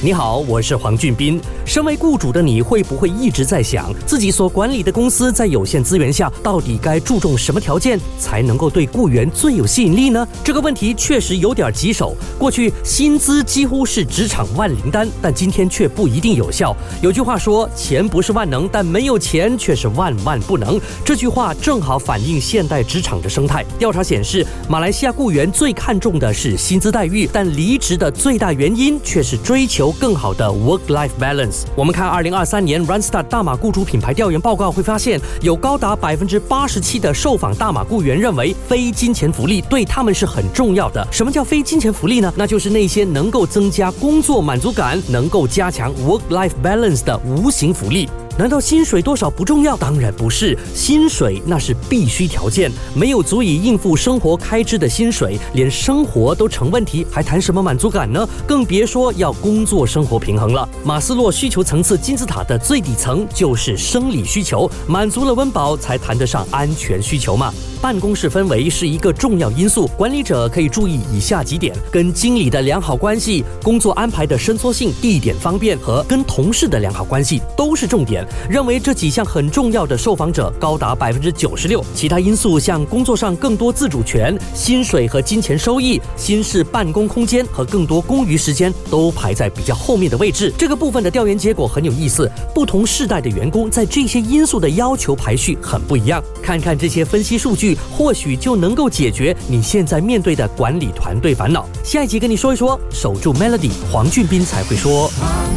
你好，我是黄俊斌。身为雇主的你，会不会一直在想，自己所管理的公司在有限资源下，到底该注重什么条件，才能够对雇员最有吸引力呢？这个问题确实有点棘手。过去薪资几乎是职场万灵丹，但今天却不一定有效。有句话说，钱不是万能，但没有钱却是万万不能。这句话正好反映现代职场的生态。调查显示，马来西亚雇员最看重的是薪资待遇，但离职的最大原因却是追求。更好的 work-life balance。我们看二零二三年 Runstar 大马雇主品牌调研报告，会发现有高达百分之八十七的受访大马雇员认为非金钱福利对他们是很重要的。什么叫非金钱福利呢？那就是那些能够增加工作满足感、能够加强 work-life balance 的无形福利。难道薪水多少不重要？当然不是，薪水那是必须条件。没有足以应付生活开支的薪水，连生活都成问题，还谈什么满足感呢？更别说要工作生活平衡了。马斯洛需求层次金字塔的最底层就是生理需求，满足了温饱，才谈得上安全需求嘛。办公室氛围是一个重要因素，管理者可以注意以下几点：跟经理的良好关系、工作安排的伸缩性、地点方便和跟同事的良好关系都是重点。认为这几项很重要的受访者高达百分之九十六。其他因素像工作上更多自主权、薪水和金钱收益、新式办公空间和更多公余时间都排在比较后面的位置。这个部分的调研结果很有意思，不同世代的员工在这些因素的要求排序很不一样。看看这些分析数据。或许就能够解决你现在面对的管理团队烦恼。下一集跟你说一说，守住 Melody，黄俊斌才会说。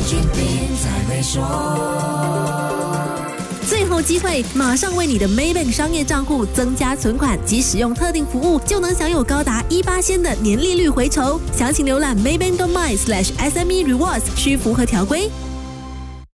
最后机会，马上为你的 Maybank 商业账户增加存款及使用特定服务，就能享有高达一八仙的年利率回酬。详情浏览 Maybank.my/SME Rewards，需符合条规。